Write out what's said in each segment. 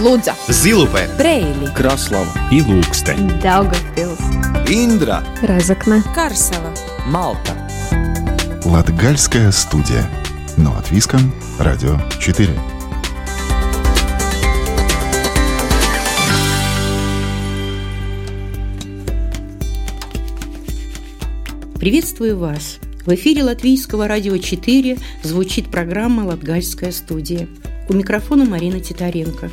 Лудза, Зилупе, Брейли, Краслава и Лукстен. Даугавпилс, Индра, Разокна, Карсела. Малта Латгальская студия. Но от Виском, Радио 4. Приветствую вас! В эфире Латвийского радио 4 звучит программа «Латгальская студия». У микрофона Марина Титаренко.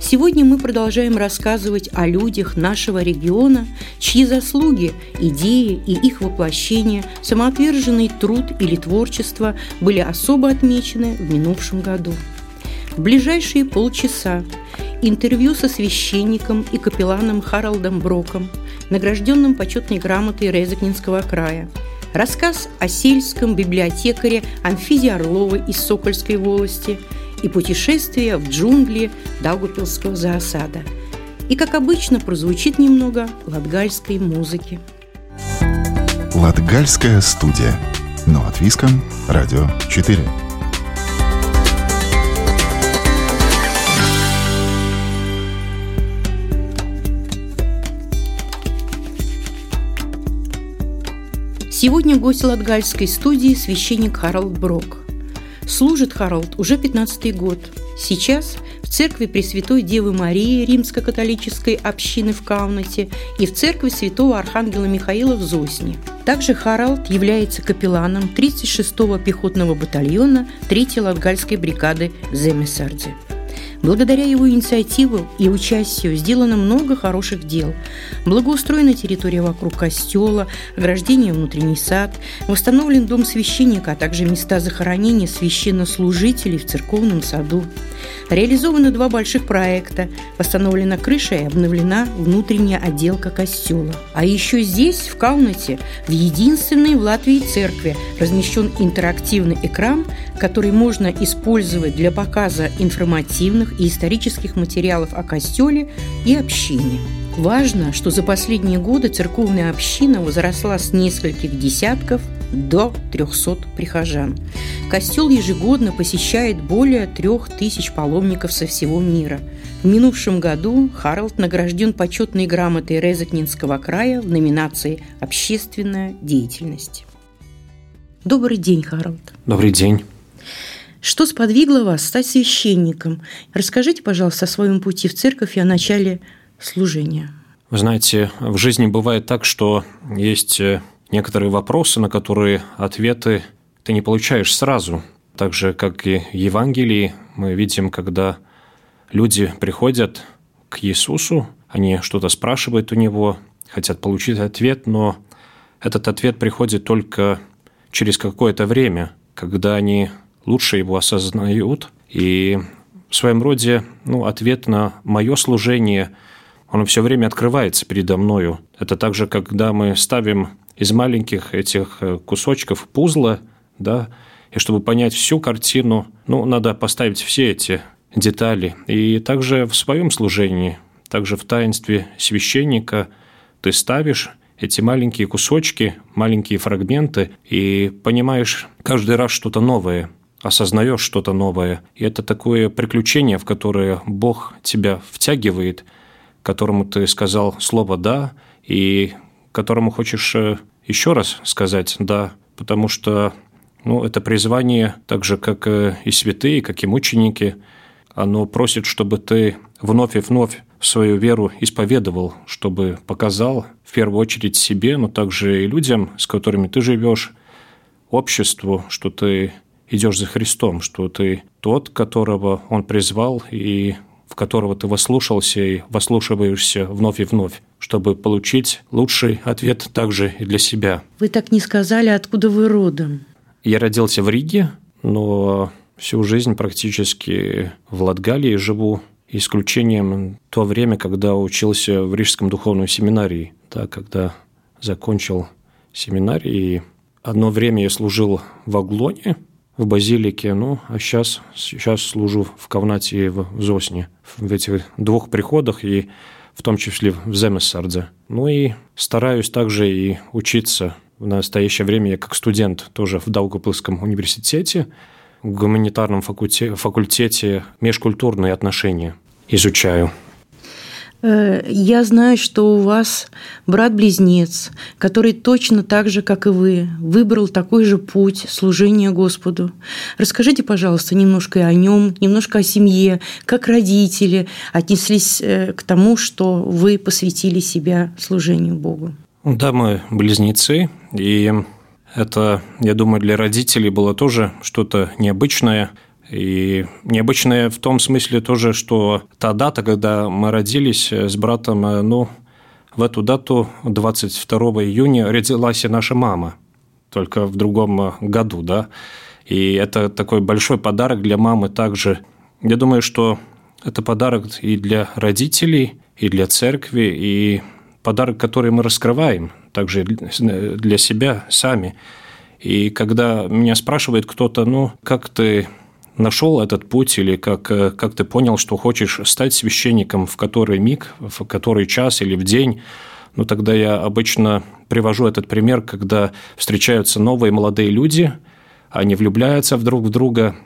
Сегодня мы продолжаем рассказывать о людях нашего региона, чьи заслуги, идеи и их воплощение, самоотверженный труд или творчество были особо отмечены в минувшем году. В ближайшие полчаса интервью со священником и капелланом Харалдом Броком, награжденным почетной грамотой Резакнинского края, рассказ о сельском библиотекаре Амфизе Орловой из Сокольской волости и путешествие в джунгли Даугупилского заосада. И, как обычно, прозвучит немного латгальской музыки. Латгальская студия. Но от Виском, Радио 4. Сегодня гость Латгальской студии священник Харалд Брок. Служит Харалд уже 15 год. Сейчас в церкви Пресвятой Девы Марии Римско-католической общины в Каунате и в церкви Святого Архангела Михаила в Зосне. Также Харалд является капелланом 36-го пехотного батальона 3-й Латгальской бригады Земесардзе. Благодаря его инициативам и участию сделано много хороших дел. Благоустроена территория вокруг костела, ограждение внутренний сад, восстановлен дом священника, а также места захоронения священнослужителей в церковном саду. Реализованы два больших проекта. Восстановлена крыша и обновлена внутренняя отделка костела. А еще здесь, в Каунате, в единственной в Латвии церкви размещен интерактивный экран, который можно использовать для показа информативных и исторических материалов о костеле и общине. Важно, что за последние годы церковная община возросла с нескольких десятков до 300 прихожан. Костел ежегодно посещает более трех тысяч паломников со всего мира. В минувшем году Харалд награжден почетной грамотой Резакнинского края в номинации «Общественная деятельность». Добрый день, Харалд. Добрый день. Что сподвигло вас стать священником? Расскажите, пожалуйста, о своем пути в церковь и о начале служения. Вы знаете, в жизни бывает так, что есть э, некоторые вопросы, на которые ответы ты не получаешь сразу. Так же, как и в Евангелии, мы видим, когда люди приходят к Иисусу, они что-то спрашивают у Него, хотят получить ответ, но этот ответ приходит только через какое-то время, когда они лучше его осознают. И в своем роде ну, ответ на мое служение, он все время открывается передо мною. Это так же, когда мы ставим из маленьких этих э, кусочков пузла, да, и чтобы понять всю картину, ну, надо поставить все эти детали. И также в своем служении, также в таинстве священника ты ставишь эти маленькие кусочки, маленькие фрагменты, и понимаешь каждый раз что-то новое, осознаешь что-то новое. И это такое приключение, в которое Бог тебя втягивает, которому ты сказал слово «да», и которому хочешь э, еще раз сказать «да», потому что ну, это призвание, так же, как и святые, как и мученики, оно просит, чтобы ты вновь и вновь свою веру исповедовал, чтобы показал в первую очередь себе, но также и людям, с которыми ты живешь, обществу, что ты идешь за Христом, что ты тот, которого Он призвал и в которого ты вослушался и вослушиваешься вновь и вновь, чтобы получить лучший ответ также и для себя. Вы так не сказали, откуда вы родом? Я родился в Риге, но всю жизнь практически в Латгалии живу, исключением то время, когда учился в Рижском духовном семинарии, да, когда закончил семинарий. И одно время я служил в Аглоне, в Базилике, ну, а сейчас, сейчас служу в Кавнате и в Зосне, в этих двух приходах и в том числе в Земесардзе. Ну и стараюсь также и учиться. В настоящее время я как студент тоже в Даугавпилском университете, в гуманитарном факультете, факультете межкультурные отношения. изучаю. Э, я знаю, что у вас брат-близнец, который точно так же, как и вы, выбрал такой же путь служения Господу. Расскажите, пожалуйста, немножко о нем, немножко о семье, как родители отнеслись э, к тому, что вы посвятили себя служению Богу. Да, мы близнецы, и это, я думаю, для родителей было тоже что-то необычное – и необычное в том смысле тоже, что та дата, когда мы родились с братом, э, ну, в эту дату, 22 июня, родилась и наша мама, только в другом э, году, да. И это такой большой подарок для мамы также. Я думаю, что это подарок и для родителей, и для церкви, и подарок, который мы раскрываем также для себя сами. И когда меня спрашивает кто-то, ну, как ты нашел этот путь или как, э, как ты понял, что хочешь стать священником в который миг, в который час или в день, ну тогда я обычно привожу этот пример, когда встречаются новые молодые люди, они влюбляются друг в друга,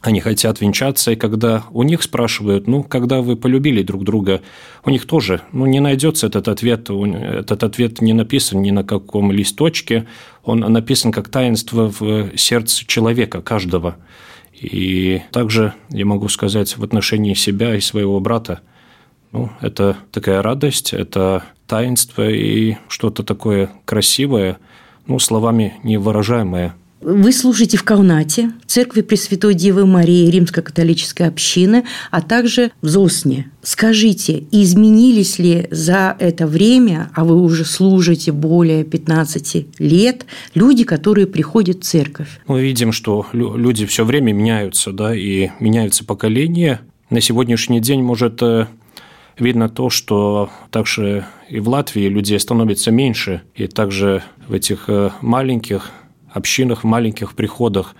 они хотят венчаться, и когда у них спрашивают, ну, когда вы полюбили друг друга, у них тоже, ну, не найдется этот ответ, этот ответ не написан ни на каком листочке, он написан как таинство в сердце человека, каждого. И также я могу сказать в отношении себя и своего брата, ну, это такая радость, это таинство и что-то такое красивое, ну, словами невыражаемое – вы служите в Каунате, в церкви Пресвятой Девы Марии Римско-католической общины, а также в Зосне. Скажите, изменились ли за это время, а вы уже служите более 15 лет, люди, которые приходят в церковь? Мы видим, что люди все время меняются, да, и меняются поколения. На сегодняшний день может э, видно то, что также и в Латвии людей становится меньше, и также в этих э, маленьких общинах, в маленьких приходах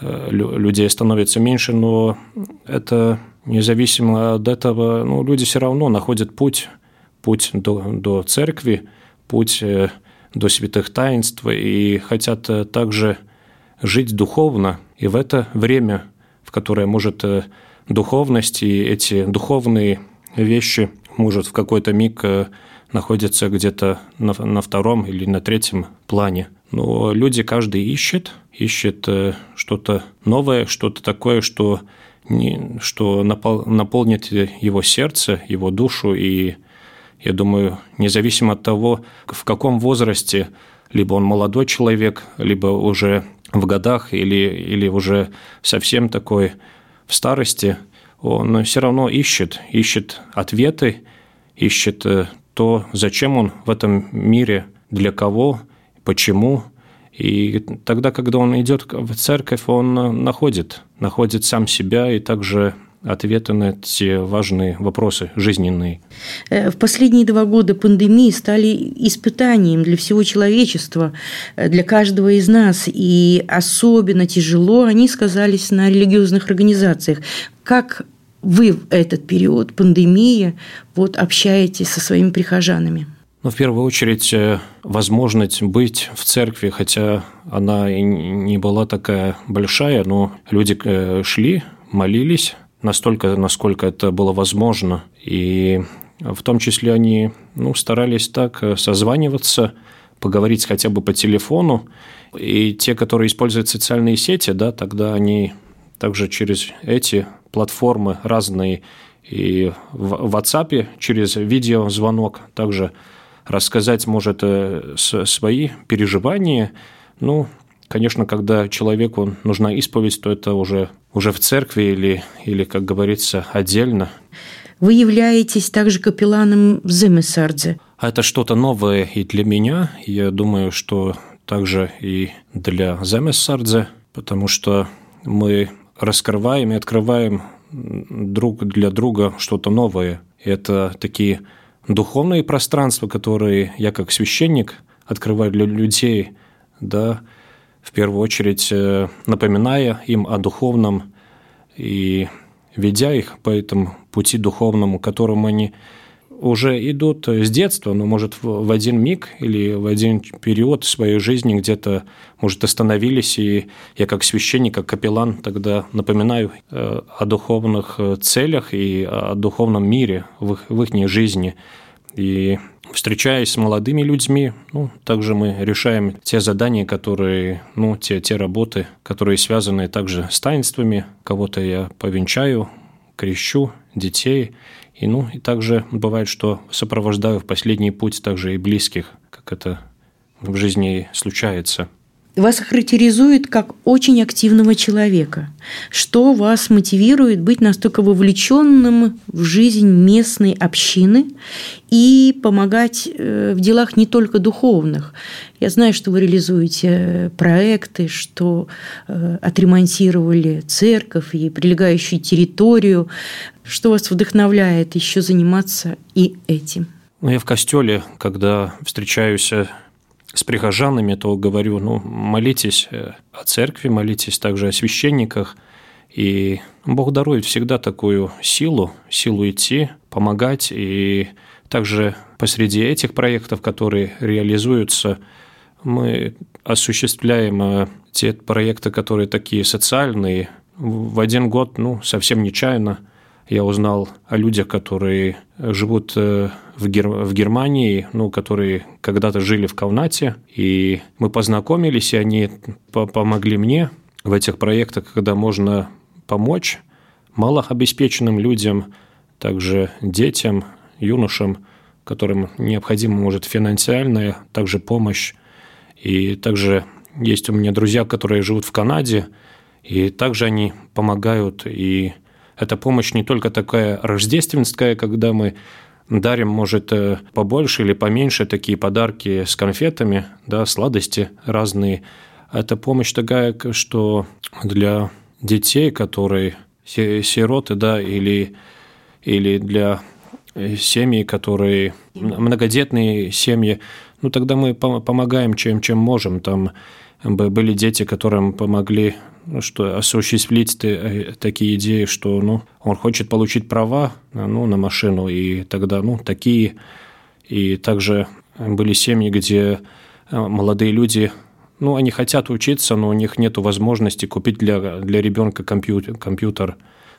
э, людей становится меньше, но это независимо от этого, ну, люди все равно находят путь, путь до, до церкви, путь э, до святых таинств и хотят э, также жить духовно. И в это время, в которое может духовность и эти духовные вещи может в какой-то миг находиться где-то на, на втором или на третьем плане. Но люди каждый ищет, ищет э, что-то новое, что-то такое, что, не, что напол, наполнит его сердце, его душу. И я думаю, независимо от того, в каком возрасте, либо он молодой человек, либо уже в годах, или, или уже совсем такой в старости, он все равно ищет, ищет ответы, ищет э, то, зачем он в этом мире, для кого – почему. И тогда, когда он идет в церковь, он находит, находит сам себя и также ответы на эти важные вопросы жизненные. Э, в последние два года пандемии стали испытанием для всего человечества, э, для каждого из нас, и особенно тяжело они сказались на религиозных организациях. Как вы в этот период пандемии вот общаетесь со своими прихожанами? Ну, в первую очередь, э, возможность быть в церкви, хотя она и не была такая большая, но люди э, шли, молились настолько, насколько это было возможно. И в том числе они ну, старались так э, созваниваться, поговорить хотя бы по телефону. И те, которые используют социальные сети, да, тогда они также через эти платформы разные и в WhatsApp через видеозвонок также рассказать может э, свои переживания. Ну, конечно, когда человеку нужна исповедь, то это уже, уже в церкви или, или, как говорится, отдельно. Вы являетесь также капелланом в Земесардзе. А это что-то новое и для меня. Я думаю, что также и для Земесардзе, потому что мы раскрываем и открываем друг для друга что-то новое. Это такие духовные пространства, которые я как священник открываю для людей, да, в первую очередь э, напоминая им о духовном и ведя их по этому пути духовному, которым они уже идут с детства, но, может, в один миг или в один период своей жизни где-то, может, остановились, и я как священник, как капеллан тогда напоминаю э, о духовных целях и о духовном мире в их, в их жизни. И встречаясь с молодыми людьми, ну, также мы решаем те задания, которые, ну, те, те работы, которые связаны также с таинствами. Кого-то я повенчаю, крещу детей. И, ну, и также бывает, что сопровождаю в последний путь также и близких, как это в жизни случается – вас характеризует как очень активного человека. Что вас мотивирует быть настолько вовлеченным в жизнь местной общины и помогать э, в делах не только духовных? Я знаю, что вы реализуете э, проекты, что э, отремонтировали церковь и прилегающую территорию. Что вас вдохновляет еще заниматься и этим? Ну, я в костеле, когда встречаюсь с прихожанами, то говорю, ну, молитесь э, о церкви, молитесь также о священниках, и Бог дарует всегда такую силу, силу идти, помогать, и также посреди этих проектов, которые реализуются, мы осуществляем э, те проекты, которые такие социальные. В один год, ну, совсем нечаянно – я узнал о людях, которые живут э, в, Гер... в Германии, ну, которые когда-то жили в Кавнате, и мы познакомились, и они помогли мне в этих проектах, когда можно помочь малообеспеченным людям, также детям, юношам, которым необходима, может, финансовая также помощь. И также есть у меня друзья, которые живут в Канаде, и также они помогают и эта помощь не только такая рождественская, когда мы дарим, может, э, побольше или поменьше такие подарки с конфетами, да, сладости разные. Это помощь такая, что для детей, которые сироты, да, или, или для э, семьи, которые многодетные семьи, ну тогда мы помогаем чем, чем можем. Там были дети, которым помогли ну, что осуществить э, такие идеи, что ну, он хочет получить права ну, на машину, и тогда ну, такие. И также были семьи, где э, молодые люди, ну, они хотят учиться, но у них нет возможности купить для, для ребенка компьютер, компьютер,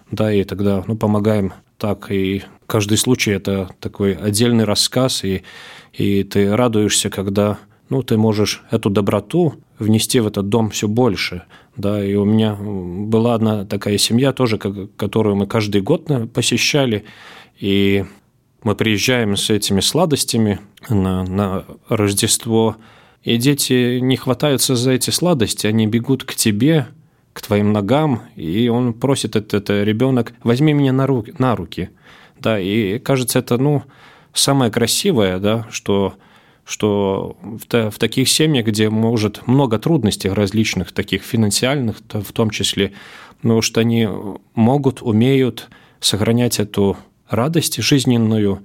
да, и тогда, ну, помогаем так, и каждый случай – это такой отдельный рассказ, и, и ты радуешься, когда ну, ты можешь эту доброту внести в этот дом все больше. Да, и у меня была одна такая семья тоже, которую мы каждый год посещали, и мы приезжаем с этими сладостями на, на Рождество, и дети не хватаются за эти сладости, они бегут к тебе, к твоим ногам, и он просит этот, этот ребенок, возьми меня на руки, на руки. Да, и кажется, это, ну, самое красивое, да, что что в, в таких семьях, где может много трудностей различных, таких финансиальных в том числе, но что они могут, умеют сохранять эту радость жизненную,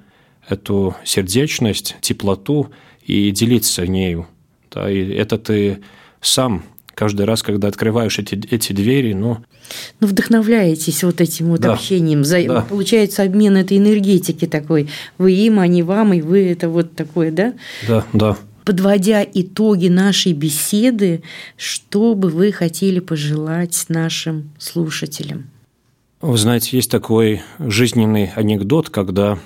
эту сердечность, теплоту и делиться нею. Да, и это ты сам каждый раз, когда открываешь эти, эти двери, ну... Ну, вдохновляетесь вот этим вот да. общением. За... Да. Получается обмен этой энергетики такой. Вы им, они вам, и вы это вот такое, да? Да, да. Подводя итоги нашей беседы, что бы вы хотели пожелать нашим слушателям? Вы знаете, есть такой жизненный анекдот, когда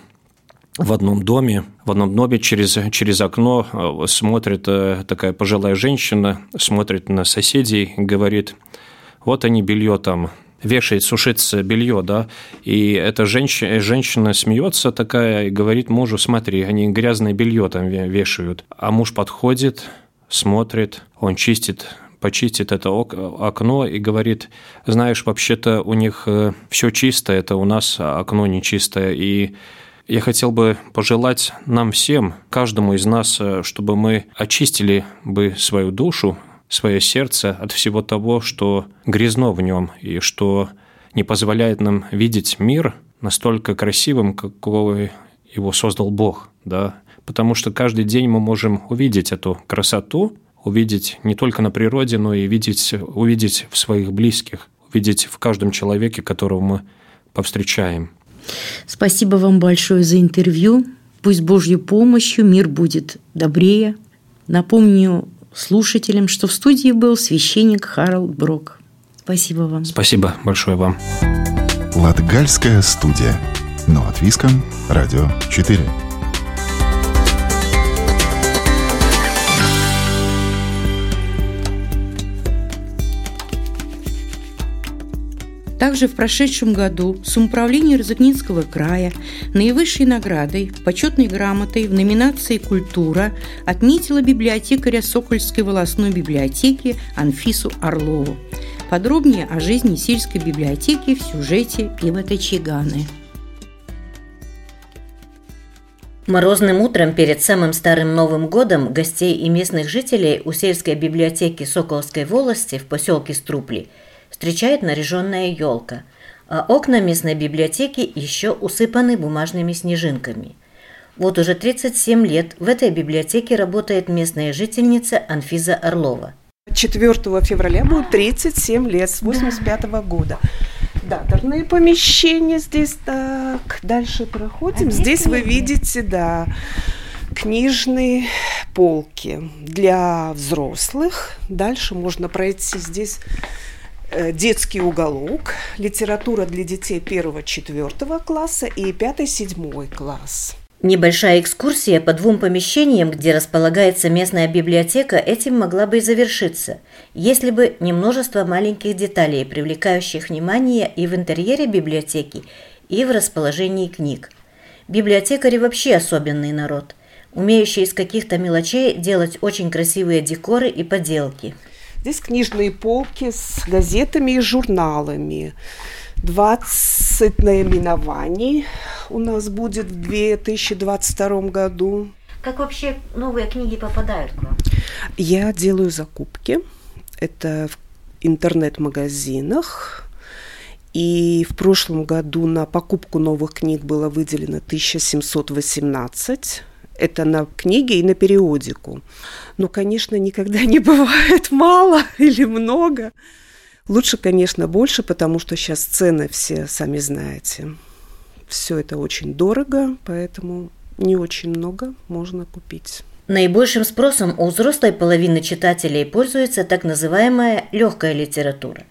в одном доме, в одном доме через, через окно э, смотрит э, такая пожилая женщина, смотрит на соседей, говорит, вот они белье там вешает, сушится белье, да, и эта женщина, женщина смеется такая и говорит мужу, смотри, они грязное белье там вешают. А муж подходит, смотрит, он чистит почистит это окно и говорит, знаешь, вообще-то у них э, все чисто, это у нас окно нечистое, и я хотел бы пожелать нам всем, каждому из нас, э, чтобы мы очистили бы свою душу, свое сердце от всего того, что грязно в нем и что не позволяет нам видеть мир настолько красивым, какой его создал Бог, да, потому что каждый день мы можем увидеть эту красоту, увидеть не только на природе, но и видеть, увидеть в своих близких, увидеть в каждом человеке, которого мы повстречаем. Спасибо вам большое за интервью. Пусть Божьей помощью мир будет добрее. Напомню слушателям, что в студии был священник Харалд Брок. Спасибо вам. Спасибо большое вам. Латгальская студия. Но от Виском. Радио 4. Также в прошедшем году Самоуправление Розыкнинского края наивысшей наградой, почетной грамотой в номинации «Культура» отметила библиотекаря Сокольской волостной библиотеки Анфису Орлову. Подробнее о жизни сельской библиотеки в сюжете Ивата Чиганы. Морозным утром перед самым старым Новым годом гостей и местных жителей у сельской библиотеки Соколской волости в поселке Струпли – встречает наряженная елка, а окна местной библиотеки еще усыпаны бумажными снежинками. Вот уже 37 лет в этой библиотеке работает местная жительница Анфиза Орлова. 4 февраля будет 37 лет, с 85 -го года. Даторные помещения здесь так. Дальше проходим. Здесь вы видите, да, книжные полки для взрослых. Дальше можно пройти здесь детский уголок, литература для детей первого-четвертого класса и пятый-седьмой класс. Небольшая экскурсия по двум помещениям, где располагается местная библиотека, этим могла бы и завершиться, если бы не множество маленьких деталей, привлекающих внимание и в интерьере библиотеки, и в расположении книг. Библиотекари вообще особенный народ, умеющий из каких-то мелочей делать очень красивые декоры и поделки – Здесь книжные полки с газетами и журналами. 20 наименований у нас будет в 2022 году. Как вообще новые книги попадают к вам? Я делаю закупки. Это в интернет-магазинах. И в прошлом году на покупку новых книг было выделено 1718 это на книге и на периодику. Но, конечно, никогда не бывает мало или много. Лучше, конечно, больше, потому что сейчас цены все, сами знаете. Все это очень дорого, поэтому не очень много можно купить. Наибольшим спросом у взрослой половины читателей пользуется так называемая легкая литература.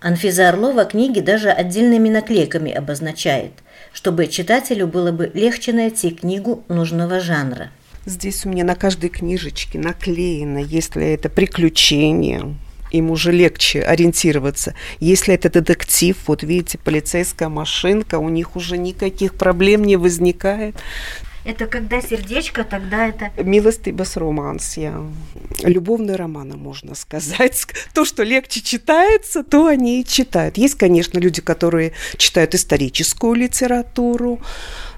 Анфиза Орлова книги даже отдельными наклейками обозначает – чтобы читателю было бы легче найти книгу нужного жанра. Здесь у меня на каждой книжечке наклеено, если это приключение, им уже легче ориентироваться. Если это детектив, вот видите, полицейская машинка, у них уже никаких проблем не возникает. Это когда сердечко, тогда это... Милостыбас романс, я. Любовные романы, можно сказать. То, что легче читается, то они и читают. Есть, конечно, люди, которые читают историческую литературу,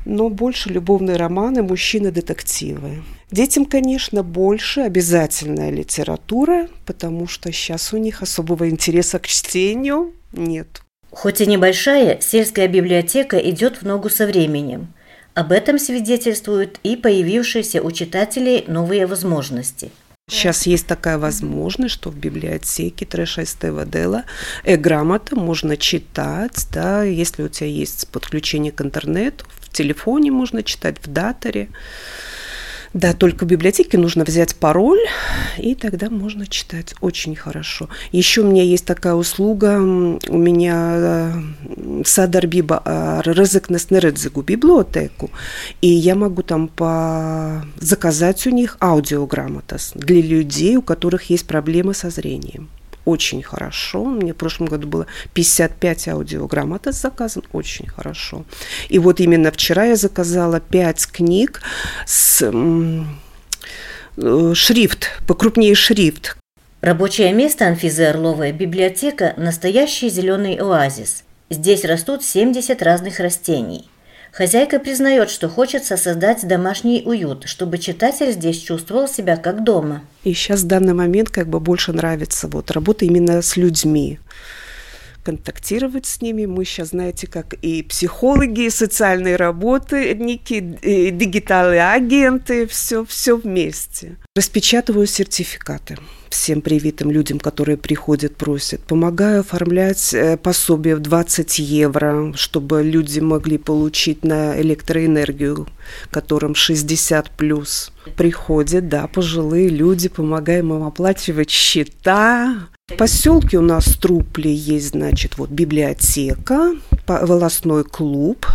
но больше любовные романы, мужчины-детективы. Детям, конечно, больше обязательная литература, потому что сейчас у них особого интереса к чтению нет. Хоть и небольшая, сельская библиотека идет в ногу со временем – об этом свидетельствуют и появившиеся у читателей новые возможности. Сейчас есть такая возможность, что в библиотеке Трэша Эстевадела э-грамота можно читать, да, если у тебя есть подключение к интернету, в телефоне можно читать, в даторе. Да, только в библиотеке нужно взять пароль, и тогда можно читать. Очень хорошо. Еще у меня есть такая услуга, у меня э, Садарбиба а, Резекнес Нередзигу библиотеку, и я могу там по... заказать у них аудиограмотас для людей, у которых есть проблемы со зрением очень хорошо. Мне в прошлом году было 55 аудиограмм от заказан, очень хорошо. И вот именно вчера я заказала 5 книг с э, шрифт, покрупнее шрифт. Рабочее место Анфизы Орловой – библиотека – настоящий зеленый оазис. Здесь растут 70 разных растений. Хозяйка признает, что хочется создать домашний уют, чтобы читатель здесь чувствовал себя как дома. И сейчас в данный момент как бы больше нравится вот работа именно с людьми контактировать с ними. Мы сейчас, знаете, как и психологи, и социальные работники, и дигитальные агенты, все, все вместе. Распечатываю сертификаты всем привитым людям, которые приходят, просят. Помогаю оформлять э, пособие в 20 евро, чтобы люди могли получить на электроэнергию, которым 60 плюс. Приходят, да, пожилые люди, помогаем им оплачивать счета, в поселке у нас в Трупле есть, значит, вот библиотека, волосной клуб,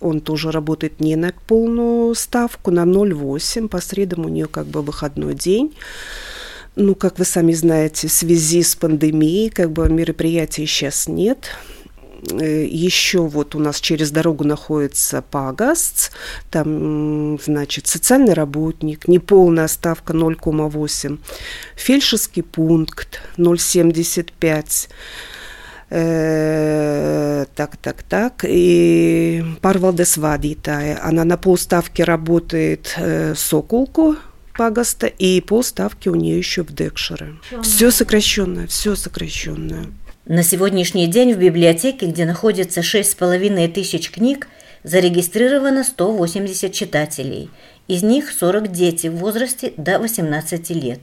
он тоже работает не на полную ставку, на 0,8. По средам у нее как бы выходной день. Ну, как вы сами знаете, в связи с пандемией, как бы мероприятий сейчас нет. Э, Еще вот у нас через дорогу находится Пагаст, там, значит, социальный работник, неполная ставка 0,8, фельдшерский пункт 0,75, э, так, так, так. И Парвалдес Вадитая. Она на полставки работает э, Соколку, Пагаста, и полставки у нее еще в Декшере. Все сокращенное, все сокращенное. На сегодняшний день в библиотеке, где находится 6,5 тысяч книг, зарегистрировано 180 читателей. Из них 40 дети в возрасте до 18 лет.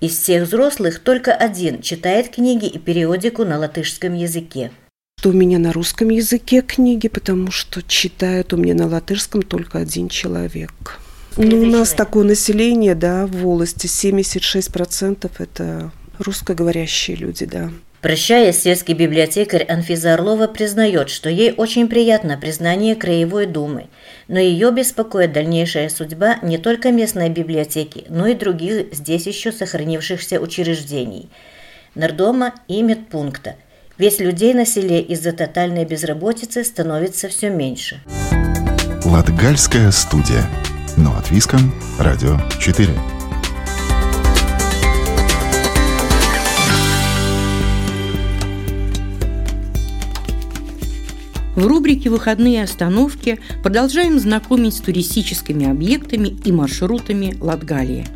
Из всех взрослых только один читает книги и периодику на латышском языке. Что у меня на русском языке книги, потому что читает у меня на латышском только один человек. Ну, у нас такое население, да, в волости 76% это русскоговорящие люди, да. Прощаясь, сельский библиотекарь Анфиза Орлова признает, что ей очень приятно признание Краевой Думы, но ее беспокоит дальнейшая судьба не только местной библиотеки, но и других здесь еще сохранившихся учреждений – Нардома и медпункта. Весь людей на селе из-за тотальной безработицы становится все меньше. Латгальская студия. Но от Виском. Радио 4. В рубрике «Выходные остановки» продолжаем знакомить с туристическими объектами и маршрутами Латгалии.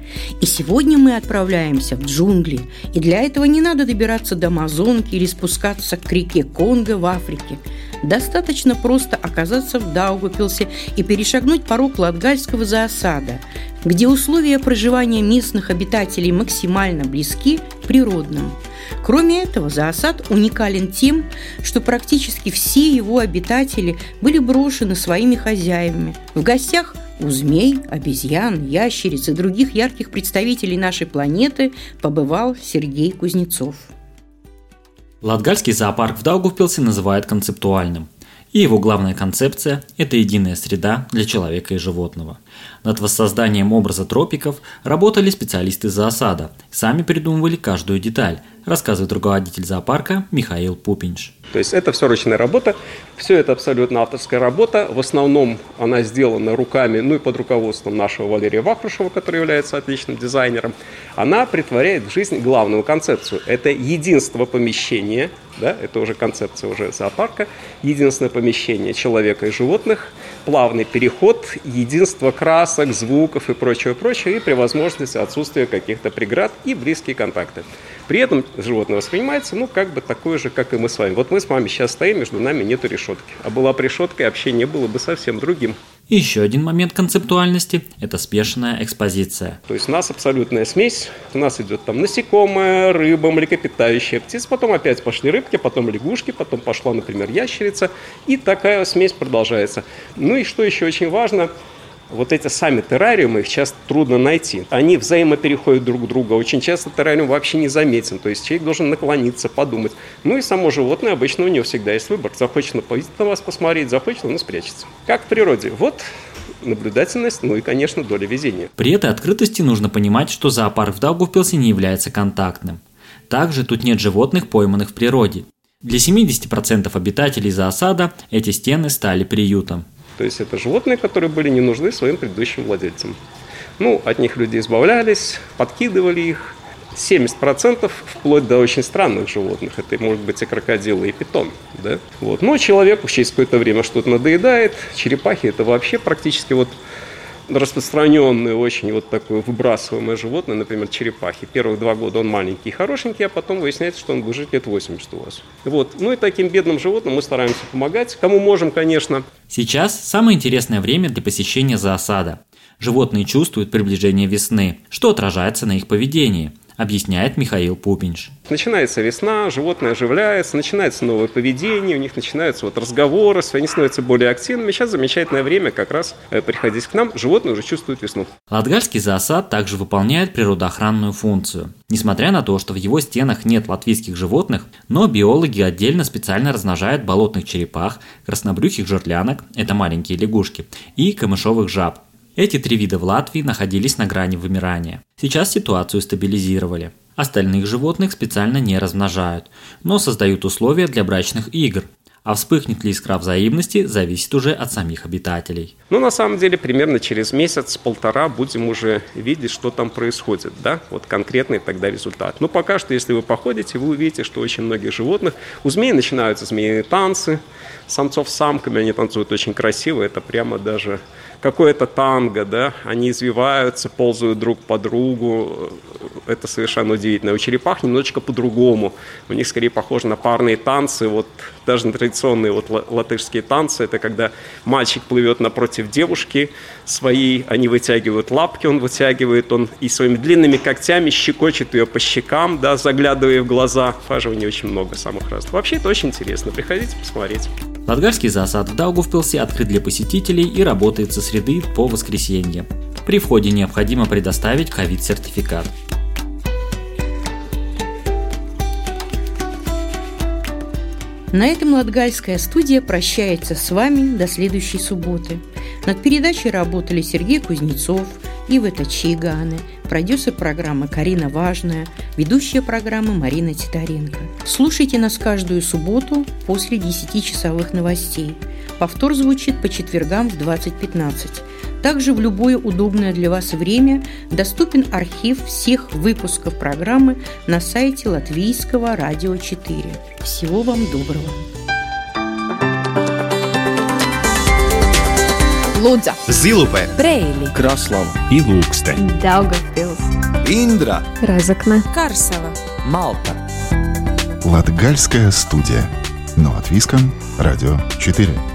И сегодня мы отправляемся в джунгли. И для этого не надо добираться до Амазонки или спускаться к реке Конго в Африке. Достаточно просто оказаться в Даугапилсе и перешагнуть порог латгальского заосада, где условия проживания местных обитателей максимально близки к природным – Кроме этого, зоосад уникален тем, что практически все его обитатели были брошены своими хозяевами. В гостях у змей, обезьян, ящериц и других ярких представителей нашей планеты побывал Сергей Кузнецов. Латгальский зоопарк в Даугавпилсе называют концептуальным. И его главная концепция – это единая среда для человека и животного. Над воссозданием образа тропиков работали специалисты зоосада, сами придумывали каждую деталь, рассказывает руководитель зоопарка Михаил Пупинч. То есть это все ручная работа, все это абсолютно авторская работа. В основном она сделана руками, ну и под руководством нашего Валерия Вахрушева, который является отличным дизайнером. Она притворяет в жизнь главную концепцию. Это единство помещения, да, это уже концепция уже зоопарка, единственное помещение человека и животных, плавный переход, единство красок, звуков и прочего, прочего, и при возможности отсутствия каких-то преград и близкие контакты. При этом животное воспринимается, ну, как бы такое же, как и мы с вами. Вот мы с вами сейчас стоим, между нами нету решетки. А была бы решетка, общение было бы совсем другим. И еще один момент концептуальности – это спешенная экспозиция. То есть у нас абсолютная смесь. У нас идет там насекомое, рыба, млекопитающие птицы, потом опять пошли рыбки, потом лягушки, потом пошла, например, ящерица. И такая смесь продолжается. Ну и что еще очень важно – вот эти сами террариумы, их часто трудно найти. Они взаимопереходят друг друга. Очень часто террариум вообще не заметен. То есть человек должен наклониться, подумать. Ну и само животное, обычно у него всегда есть выбор. Захочет на вас посмотреть, захочет, он спрячется. Как в природе. Вот наблюдательность, ну и, конечно, доля везения. При этой открытости нужно понимать, что зоопарк в Даугавпилсе не является контактным. Также тут нет животных, пойманных в природе. Для 70% обитателей зоосада эти стены стали приютом. То есть это животные, которые были не нужны своим предыдущим владельцам. Ну, от них люди избавлялись, подкидывали их. 70% вплоть до очень странных животных. Это может быть и крокодилы, и питон. Да? Вот. Но человеку через какое-то время что-то надоедает. Черепахи это вообще практически вот распространенное очень вот такое выбрасываемое животное, например, черепахи. Первых два года он маленький и хорошенький, а потом выясняется, что он будет жить лет 80 у вас. Вот. Ну и таким бедным животным мы стараемся помогать, кому можем, конечно. Сейчас самое интересное время для посещения зоосада. Животные чувствуют приближение весны, что отражается на их поведении – объясняет Михаил Пупинш. Начинается весна, животное оживляется, начинается новое поведение, у них начинаются вот разговоры, они становятся более активными. Сейчас замечательное время как раз э, приходить к нам, животные уже чувствуют весну. Латгальский зоосад также выполняет природоохранную функцию. Несмотря на то, что в его стенах нет латвийских животных, но биологи отдельно специально размножают болотных черепах, краснобрюхих жерлянок, это маленькие лягушки, и камышовых жаб, эти три вида в Латвии находились на грани вымирания. Сейчас ситуацию стабилизировали. Остальных животных специально не размножают, но создают условия для брачных игр, а вспыхнет ли искра взаимности, зависит уже от самих обитателей. Ну, на самом деле, примерно через месяц-полтора будем уже видеть, что там происходит, да, вот конкретный тогда результат. Но пока что, если вы походите, вы увидите, что очень многих животных, у змей начинаются змеиные танцы, самцов с самками, они танцуют очень красиво, это прямо даже какое-то танго, да, они извиваются, ползают друг по другу, это совершенно удивительно. У черепах немножечко по-другому, у них скорее похоже на парные танцы, вот даже на традиционные вот латышские танцы, это когда мальчик плывет напротив девушки своей, они вытягивают лапки, он вытягивает, он и своими длинными когтями щекочет ее по щекам, да, заглядывая в глаза. Фаживаний очень много самых разных. Вообще это очень интересно, приходите посмотреть. Латгарский зоосад в Даугавпилсе открыт для посетителей и работает со среды по воскресенье. При входе необходимо предоставить ковид-сертификат. На этом Латгальская студия прощается с вами до следующей субботы. Над передачей работали Сергей Кузнецов, Ивета Чиганы, продюсер программы Карина Важная, ведущая программы Марина Титаренко. Слушайте нас каждую субботу после 10-часовых новостей. Повтор звучит по четвергам в 20.15. Также в любое удобное для вас время доступен архив всех выпусков программы на сайте Латвийского радио 4. Всего вам доброго! Лудза, Зилупе, Брейли, Краслава и Ilūkste, Daugavpils, Индра, Разокна, Карсела, Малта. Латгальская студия. Но от Виска, Радио 4.